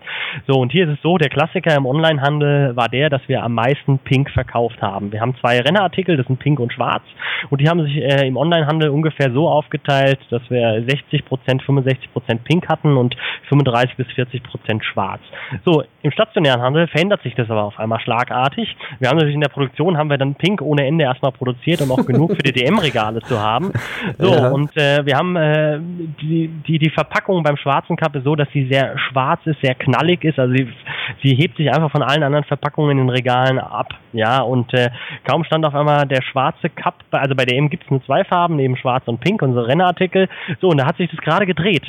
So, und hier ist es so, der Klassiker im Onlinehandel war der, dass wir am meisten Pink verkauft haben. Wir haben zwei Rennartikel, das sind Pink und Schwarz, und die haben sich äh, im Onlinehandel ungefähr so aufgeteilt, dass wir 60 Prozent, 65 Prozent Pink hatten und 35 bis 40 Prozent Schwarz. So, im stationären Handel verändert sich das aber auf einmal schlagartig. Wir haben natürlich in der Produktion haben wir dann Pink ohne Ende erstmal produziert, um auch genug für die DM-Regale zu haben. So, ja. und äh, wir haben äh, die, die, die Verpackung beim schwarzen Cup ist so, dass sie sehr schwarz ist, sehr knallig ist. Also sie, sie hebt sich einfach von allen anderen Verpackungen in den Regalen ab. Ja, und äh, kaum stand auf einmal der schwarze Cup, also bei der M gibt es nur zwei Farben, neben schwarz und pink, unsere Rennartikel. So, und da hat sich das gerade gedreht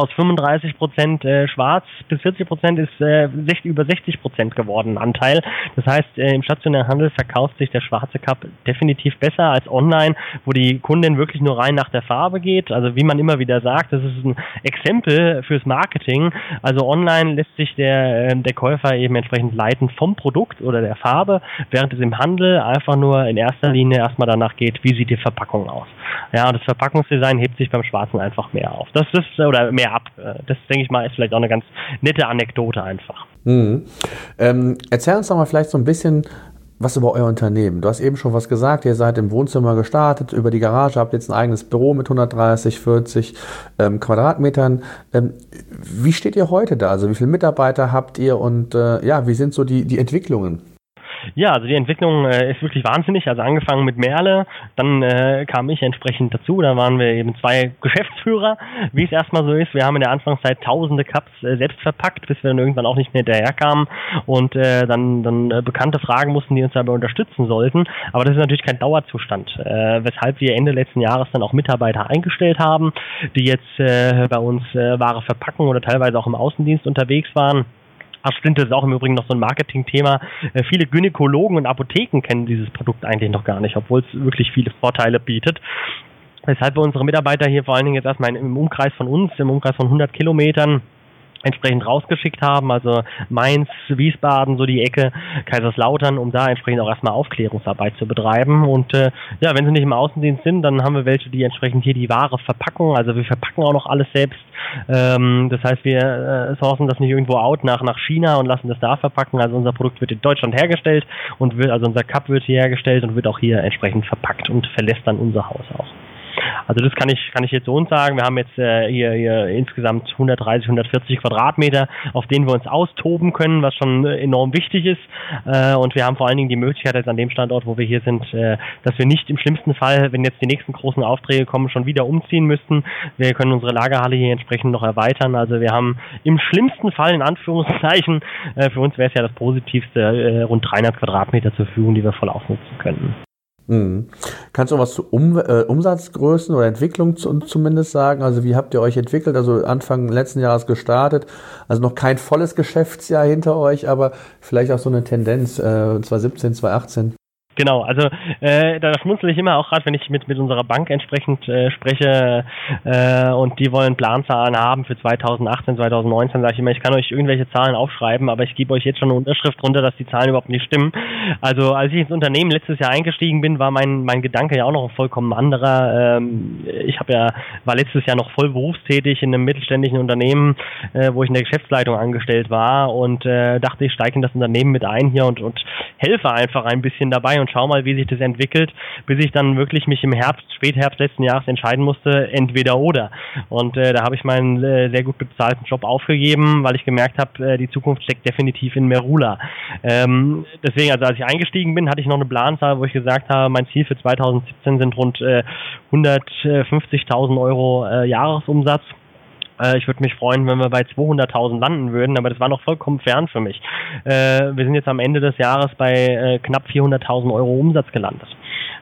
aus 35 Prozent äh, schwarz bis 40 Prozent ist äh, 60, über 60 Prozent geworden Anteil. Das heißt, äh, im stationären Handel verkauft sich der schwarze Cup definitiv besser als online, wo die Kundin wirklich nur rein nach der Farbe geht. Also wie man immer wieder sagt, das ist ein Exempel fürs Marketing. Also online lässt sich der, äh, der Käufer eben entsprechend leiten vom Produkt oder der Farbe, während es im Handel einfach nur in erster Linie erstmal danach geht, wie sieht die Verpackung aus. Ja, das Verpackungsdesign hebt sich beim Schwarzen einfach mehr auf. Das ist, oder mehr ab. Äh, das, denke ich mal, ist vielleicht auch eine ganz nette Anekdote einfach. Mhm. Ähm, erzähl uns doch mal vielleicht so ein bisschen was über euer Unternehmen. Du hast eben schon was gesagt, ihr seid im Wohnzimmer gestartet, über die Garage, habt jetzt ein eigenes Büro mit 130, 40 ähm, Quadratmetern. Ähm, wie steht ihr heute da? Also wie viele Mitarbeiter habt ihr und äh, ja, wie sind so die, die Entwicklungen? Ja, also die Entwicklung äh, ist wirklich wahnsinnig. Also angefangen mit Merle, dann äh, kam ich entsprechend dazu. Da waren wir eben zwei Geschäftsführer, wie es erstmal so ist. Wir haben in der Anfangszeit tausende Cups äh, selbst verpackt, bis wir dann irgendwann auch nicht mehr hinterherkamen und äh, dann, dann äh, bekannte Fragen mussten, die uns dabei unterstützen sollten. Aber das ist natürlich kein Dauerzustand, äh, weshalb wir Ende letzten Jahres dann auch Mitarbeiter eingestellt haben, die jetzt äh, bei uns äh, Ware verpacken oder teilweise auch im Außendienst unterwegs waren. Aschflinte ist auch im Übrigen noch so ein Marketingthema. Äh, viele Gynäkologen und Apotheken kennen dieses Produkt eigentlich noch gar nicht, obwohl es wirklich viele Vorteile bietet. weshalb wir unsere Mitarbeiter hier vor allen Dingen jetzt erstmal im Umkreis von uns, im Umkreis von 100 Kilometern, entsprechend rausgeschickt haben, also Mainz, Wiesbaden, so die Ecke, Kaiserslautern, um da entsprechend auch erstmal Aufklärungsarbeit zu betreiben. Und äh, ja, wenn sie nicht im Außendienst sind, dann haben wir welche, die entsprechend hier die Ware verpacken. Also wir verpacken auch noch alles selbst. Ähm, das heißt, wir äh, sourcen das nicht irgendwo out nach, nach China und lassen das da verpacken. Also unser Produkt wird in Deutschland hergestellt und wird, also unser Cup wird hier hergestellt und wird auch hier entsprechend verpackt und verlässt dann unser Haus auch. Also das kann ich, kann ich jetzt so sagen. Wir haben jetzt äh, hier, hier insgesamt 130, 140 Quadratmeter, auf denen wir uns austoben können, was schon äh, enorm wichtig ist. Äh, und wir haben vor allen Dingen die Möglichkeit jetzt an dem Standort, wo wir hier sind, äh, dass wir nicht im schlimmsten Fall, wenn jetzt die nächsten großen Aufträge kommen, schon wieder umziehen müssten. Wir können unsere Lagerhalle hier entsprechend noch erweitern. Also wir haben im schlimmsten Fall in Anführungszeichen, äh, für uns wäre es ja das Positivste, äh, rund 300 Quadratmeter zur Verfügung, die wir voll ausnutzen könnten. Mhm. Kannst du was zu um, äh, Umsatzgrößen oder Entwicklung zu, zumindest sagen? Also wie habt ihr euch entwickelt? Also Anfang letzten Jahres gestartet, also noch kein volles Geschäftsjahr hinter euch, aber vielleicht auch so eine Tendenz äh, 2017, 2018. Genau, also äh, da schmunzel ich immer auch gerade, wenn ich mit, mit unserer Bank entsprechend äh, spreche äh, und die wollen Planzahlen haben für 2018, 2019, sage ich immer, ich kann euch irgendwelche Zahlen aufschreiben, aber ich gebe euch jetzt schon eine Unterschrift runter, dass die Zahlen überhaupt nicht stimmen. Also als ich ins Unternehmen letztes Jahr eingestiegen bin, war mein, mein Gedanke ja auch noch ein vollkommen anderer. Ähm, ich habe ja, war letztes Jahr noch voll berufstätig in einem mittelständischen Unternehmen, äh, wo ich in der Geschäftsleitung angestellt war und äh, dachte, ich steige in das Unternehmen mit ein hier und, und helfe einfach ein bisschen dabei und schau mal, wie sich das entwickelt, bis ich dann wirklich mich im Herbst, Spätherbst letzten Jahres entscheiden musste, entweder oder. Und äh, da habe ich meinen äh, sehr gut bezahlten Job aufgegeben, weil ich gemerkt habe, äh, die Zukunft steckt definitiv in Merula. Ähm, deswegen, also als ich eingestiegen bin, hatte ich noch eine Planzahl, wo ich gesagt habe, mein Ziel für 2017 sind rund äh, 150.000 Euro äh, Jahresumsatz. Äh, ich würde mich freuen, wenn wir bei 200.000 landen würden, aber das war noch vollkommen fern für mich. Äh, wir sind jetzt am Ende des Jahres bei äh, knapp 400.000 Euro Umsatz gelandet.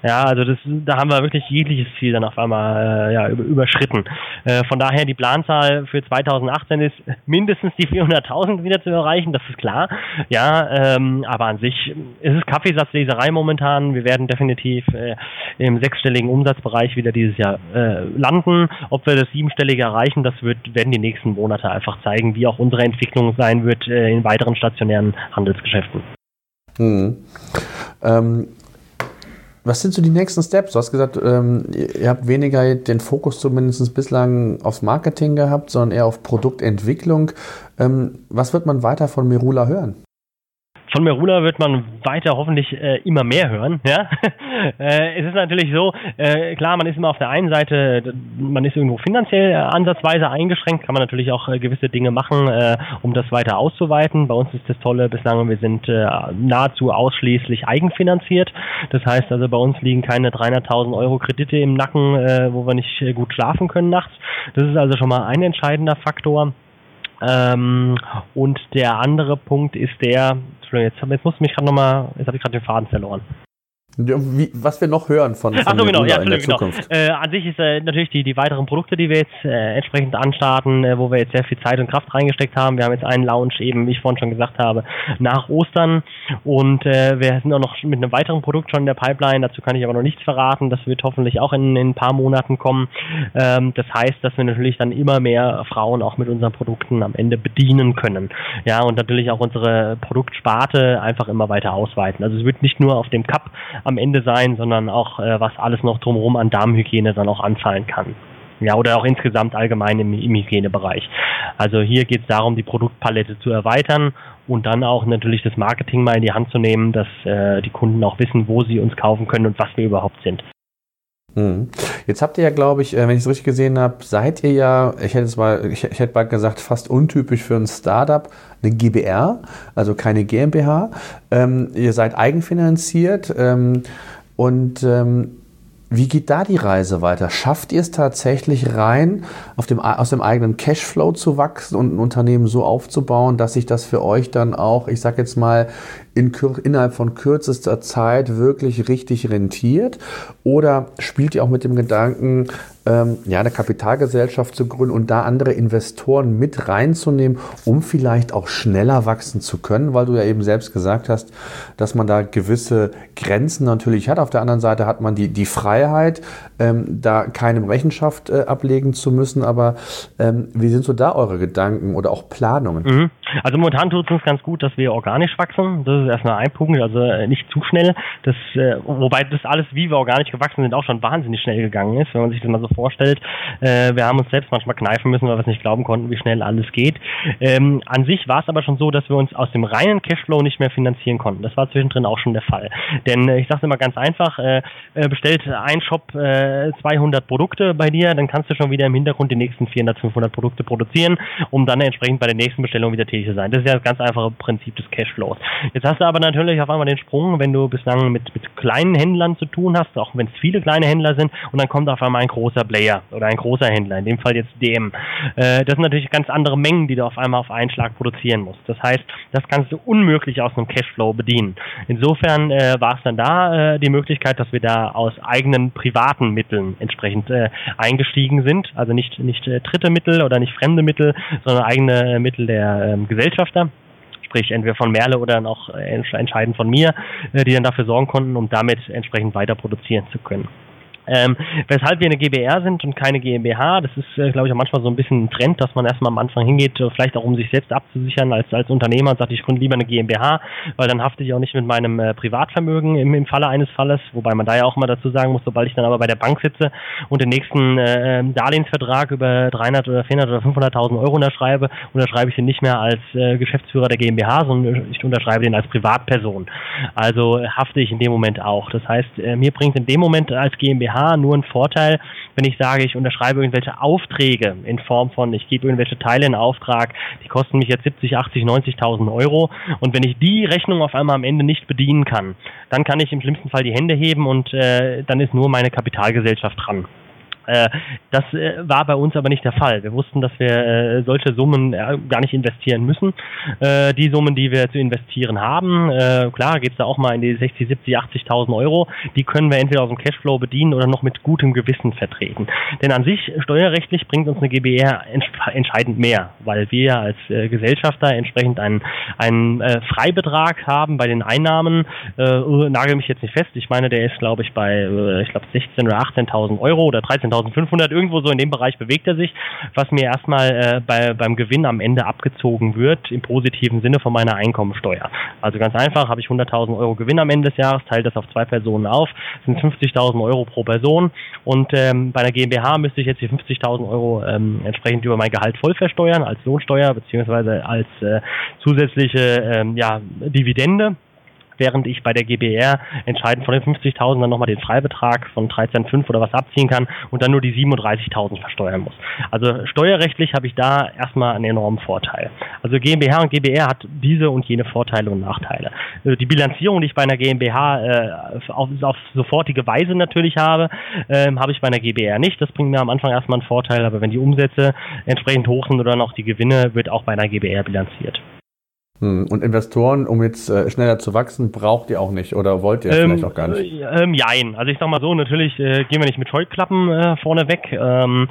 Ja, also das, da haben wir wirklich jegliches Ziel dann auf einmal äh, ja, überschritten. Äh, von daher die Planzahl für 2018 ist mindestens die 400.000 wieder zu erreichen, das ist klar. Ja, ähm, aber an sich ist es Kaffeesatzleserei momentan. Wir werden definitiv äh, im sechsstelligen Umsatzbereich wieder dieses Jahr äh, landen. Ob wir das siebenstellige erreichen, das wird, werden die nächsten Monate einfach zeigen, wie auch unsere Entwicklung sein wird äh, in weiteren stationären Handelsgeschäften. Hm. Ähm, was sind so die nächsten Steps? Du hast gesagt, ähm, ihr habt weniger den Fokus zumindest bislang aufs Marketing gehabt, sondern eher auf Produktentwicklung. Ähm, was wird man weiter von Merula hören? Von Merula wird man weiter hoffentlich äh, immer mehr hören. Ja? äh, es ist natürlich so, äh, klar, man ist immer auf der einen Seite, man ist irgendwo finanziell äh, ansatzweise eingeschränkt, kann man natürlich auch äh, gewisse Dinge machen, äh, um das weiter auszuweiten. Bei uns ist das Tolle bislang, wir sind nahezu ausschließlich eigenfinanziert. Das heißt also, bei uns liegen keine 300.000 Euro Kredite im Nacken, wo wir nicht gut schlafen können nachts. Das ist also schon mal ein entscheidender Faktor. Ähm, und der andere Punkt ist der, jetzt, jetzt muss ich mich gerade nochmal, jetzt habe ich gerade den Faden verloren. Wie, was wir noch hören von, von Ach so, genau, ja, in der genau. Zukunft. Äh, an sich ist äh, natürlich die, die weiteren Produkte, die wir jetzt äh, entsprechend anstarten, äh, wo wir jetzt sehr viel Zeit und Kraft reingesteckt haben. Wir haben jetzt einen Launch eben, wie ich vorhin schon gesagt habe, nach Ostern und äh, wir sind auch noch mit einem weiteren Produkt schon in der Pipeline. Dazu kann ich aber noch nichts verraten. Das wird hoffentlich auch in, in ein paar Monaten kommen. Ähm, das heißt, dass wir natürlich dann immer mehr Frauen auch mit unseren Produkten am Ende bedienen können. Ja, und natürlich auch unsere Produktsparte einfach immer weiter ausweiten. Also es wird nicht nur auf dem Cup am Ende sein, sondern auch, äh, was alles noch drumherum an Darmhygiene dann auch anfallen kann. Ja, oder auch insgesamt allgemein im, im Hygienebereich. Also hier geht es darum, die Produktpalette zu erweitern und dann auch natürlich das Marketing mal in die Hand zu nehmen, dass äh, die Kunden auch wissen, wo sie uns kaufen können und was wir überhaupt sind. Hm. Jetzt habt ihr ja, glaube ich, äh, wenn ich es richtig gesehen habe, seid ihr ja, ich hätte es mal, ich, ich hätte bald gesagt, fast untypisch für ein Startup, eine GBR, also keine GmbH. Ähm, ihr seid eigenfinanziert ähm, und ähm, wie geht da die Reise weiter? Schafft ihr es tatsächlich rein, dem, aus dem eigenen Cashflow zu wachsen und ein Unternehmen so aufzubauen, dass sich das für euch dann auch, ich sag jetzt mal, in, innerhalb von kürzester Zeit wirklich richtig rentiert? Oder spielt ihr auch mit dem Gedanken, ähm, ja, eine Kapitalgesellschaft zu gründen und da andere Investoren mit reinzunehmen, um vielleicht auch schneller wachsen zu können, weil du ja eben selbst gesagt hast, dass man da gewisse Grenzen natürlich hat. Auf der anderen Seite hat man die, die Freiheit, ähm, da keinem Rechenschaft äh, ablegen zu müssen. Aber ähm, wie sind so da eure Gedanken oder auch Planungen? Mhm. Also momentan tut es uns ganz gut, dass wir organisch wachsen. Das ist erstmal ein Punkt, also äh, nicht zu schnell. Das, äh, wobei das alles, wie wir organisch gewachsen sind, auch schon wahnsinnig schnell gegangen ist, wenn man sich das mal so vorstellt. Äh, wir haben uns selbst manchmal kneifen müssen, weil wir es nicht glauben konnten, wie schnell alles geht. Ähm, an sich war es aber schon so, dass wir uns aus dem reinen Cashflow nicht mehr finanzieren konnten. Das war zwischendrin auch schon der Fall. Denn äh, ich sage immer ganz einfach, äh, äh bestellt ein Shop 200 Produkte bei dir, dann kannst du schon wieder im Hintergrund die nächsten 400, 500 Produkte produzieren, um dann entsprechend bei der nächsten Bestellung wieder tätig zu sein. Das ist ja das ganz einfache Prinzip des Cashflows. Jetzt hast du aber natürlich auf einmal den Sprung, wenn du bislang mit, mit kleinen Händlern zu tun hast, auch wenn es viele kleine Händler sind, und dann kommt auf einmal ein großer Player oder ein großer Händler, in dem Fall jetzt DM. Äh, das sind natürlich ganz andere Mengen, die du auf einmal auf einen Schlag produzieren musst. Das heißt, das kannst du unmöglich aus einem Cashflow bedienen. Insofern äh, war es dann da äh, die Möglichkeit, dass wir da aus eigenen privaten Mitteln entsprechend eingestiegen sind. Also nicht, nicht dritte Mittel oder nicht fremde Mittel, sondern eigene Mittel der ähm, Gesellschafter sprich entweder von Merle oder noch entscheidend von mir, die dann dafür sorgen konnten, um damit entsprechend weiter produzieren zu können. Ähm, weshalb wir eine GBR sind und keine GmbH, das ist, äh, glaube ich, auch manchmal so ein bisschen ein Trend, dass man erstmal am Anfang hingeht, äh, vielleicht auch um sich selbst abzusichern als, als Unternehmer und sagt, ich gründe lieber eine GmbH, weil dann hafte ich auch nicht mit meinem äh, Privatvermögen im, im Falle eines Falles, wobei man da ja auch mal dazu sagen muss, sobald ich dann aber bei der Bank sitze und den nächsten äh, Darlehensvertrag über 300 oder 400 oder 500.000 Euro unterschreibe, unterschreibe ich den nicht mehr als äh, Geschäftsführer der GmbH, sondern ich unterschreibe den als Privatperson. Also hafte ich in dem Moment auch. Das heißt, äh, mir bringt in dem Moment als GmbH nur ein Vorteil, wenn ich sage, ich unterschreibe irgendwelche Aufträge in Form von, ich gebe irgendwelche Teile in Auftrag, die kosten mich jetzt 70, 80, 90.000 Euro und wenn ich die Rechnung auf einmal am Ende nicht bedienen kann, dann kann ich im schlimmsten Fall die Hände heben und äh, dann ist nur meine Kapitalgesellschaft dran. Äh, das äh, war bei uns aber nicht der Fall. Wir wussten, dass wir äh, solche Summen gar nicht investieren müssen. die Summen, die wir zu investieren haben, klar, geht es da auch mal in die 60, 70, 80.000 Euro. Die können wir entweder aus dem Cashflow bedienen oder noch mit gutem Gewissen vertreten. Denn an sich, steuerrechtlich bringt uns eine GBR entscheidend mehr, weil wir als Gesellschafter entsprechend einen, einen Freibetrag haben bei den Einnahmen. Nagel mich jetzt nicht fest. Ich meine, der ist, glaube ich, bei, ich glaube, 16.000 oder 18.000 Euro oder 13.000 1500, irgendwo so in dem Bereich bewegt er sich, was mir erstmal äh, bei, beim Gewinn am Ende abgezogen wird, im positiven Sinne von meiner Einkommensteuer. Also ganz einfach, habe ich 100.000 Euro Gewinn am Ende des Jahres, teile das auf zwei Personen auf, sind 50.000 Euro pro Person und ähm, bei einer GmbH müsste ich jetzt die 50.000 Euro ähm, entsprechend über mein Gehalt voll versteuern, als Lohnsteuer beziehungsweise als äh, zusätzliche ähm, ja, Dividende während ich bei der GBR entscheidend von den 50.000 dann nochmal den Freibetrag von 13,5 oder was abziehen kann und dann nur die 37.000 versteuern muss. Also steuerrechtlich habe ich da erstmal einen enormen Vorteil. Also GmbH und GBR hat diese und jene Vorteile und Nachteile. Also die Bilanzierung, die ich bei einer GmbH äh, auf, auf, sofortige Weise natürlich habe, äh, habe ich bei einer GBR nicht. Das bringt mir am Anfang erstmal einen Vorteil, aber wenn die Umsätze entsprechend hoch sind oder noch die Gewinne, wird auch bei einer GBR bilanziert. Hm, und Investoren, um jetzt äh, schneller zu wachsen, braucht ihr auch nicht oder wollt ihr ähm, vielleicht auch gar nicht? Äh, ähm, jein. Also ich sag mal so, natürlich äh, gehen wir nicht mit Scheuklappen äh, vorne weg. Ähm,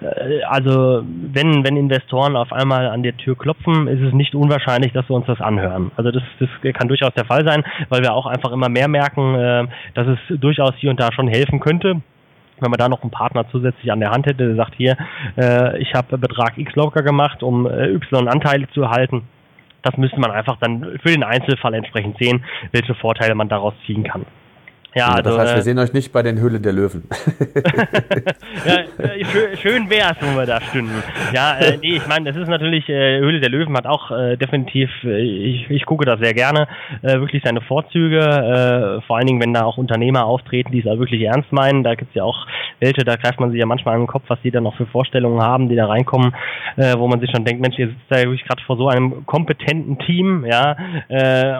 äh, also wenn, wenn Investoren auf einmal an der Tür klopfen, ist es nicht unwahrscheinlich, dass wir uns das anhören. Also das, das kann durchaus der Fall sein, weil wir auch einfach immer mehr merken, äh, dass es durchaus hier und da schon helfen könnte wenn man da noch einen Partner zusätzlich an der Hand hätte, der sagt hier, äh, ich habe Betrag X locker gemacht, um äh, Y Anteile zu erhalten, das müsste man einfach dann für den Einzelfall entsprechend sehen, welche Vorteile man daraus ziehen kann. Ja, also, das heißt, wir äh, sehen euch nicht bei den Höhle der Löwen. ja, äh, schön, es, wenn wir da stünden. Ja, äh, nee, ich meine, es ist natürlich, äh, Höhle der Löwen hat auch äh, definitiv, äh, ich, ich gucke das sehr gerne, wirklich seine Vorzüge, vor allen Dingen, wenn da auch Unternehmer auftreten, die es auch wirklich ernst meinen. Da gibt es ja auch welche, da greift man sich ja manchmal an den Kopf, was die dann noch für Vorstellungen haben, die da reinkommen, wo man sich schon denkt, Mensch, ihr sitzt da wirklich gerade vor so einem kompetenten Team, ja,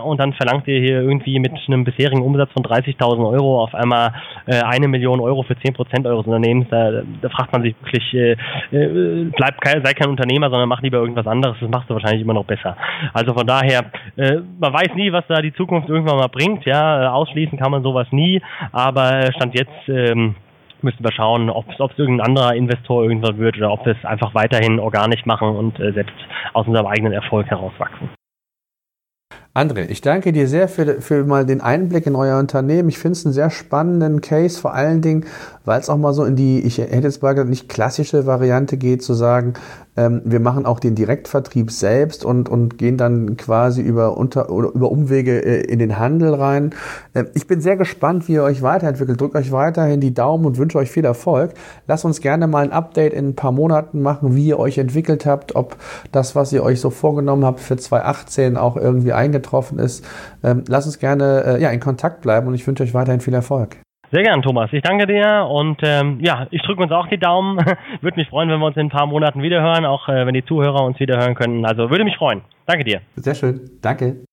und dann verlangt ihr hier irgendwie mit einem bisherigen Umsatz von 30.000 Euro auf einmal äh, eine Million Euro für 10 Prozent eures Unternehmens, da, da fragt man sich wirklich, äh, äh, bleib kein, sei kein Unternehmer, sondern mach lieber irgendwas anderes, das machst du wahrscheinlich immer noch besser. Also von daher, äh, man weiß nie, was da die Zukunft irgendwann mal bringt, ja, ausschließen kann man sowas nie, aber Stand jetzt ähm, müssen wir schauen, ob es irgendein anderer Investor irgendwann wird oder ob wir es einfach weiterhin organisch machen und äh, selbst aus unserem eigenen Erfolg herauswachsen. André, ich danke dir sehr für, für mal den Einblick in euer Unternehmen. Ich finde es einen sehr spannenden Case, vor allen Dingen, weil es auch mal so in die, ich hätte jetzt mal gesagt, nicht klassische Variante geht, zu sagen, ähm, wir machen auch den Direktvertrieb selbst und, und gehen dann quasi über, unter, oder über Umwege äh, in den Handel rein. Äh, ich bin sehr gespannt, wie ihr euch weiterentwickelt. Drückt euch weiterhin die Daumen und wünsche euch viel Erfolg. Lasst uns gerne mal ein Update in ein paar Monaten machen, wie ihr euch entwickelt habt, ob das, was ihr euch so vorgenommen habt für 2018 auch irgendwie eingetroffen ist. Ähm, lasst uns gerne äh, ja, in Kontakt bleiben und ich wünsche euch weiterhin viel Erfolg. Sehr gern, Thomas. Ich danke dir und ähm, ja, ich drücke uns auch die Daumen. würde mich freuen, wenn wir uns in ein paar Monaten wiederhören, auch äh, wenn die Zuhörer uns wiederhören könnten. Also würde mich freuen. Danke dir. Sehr schön. Danke.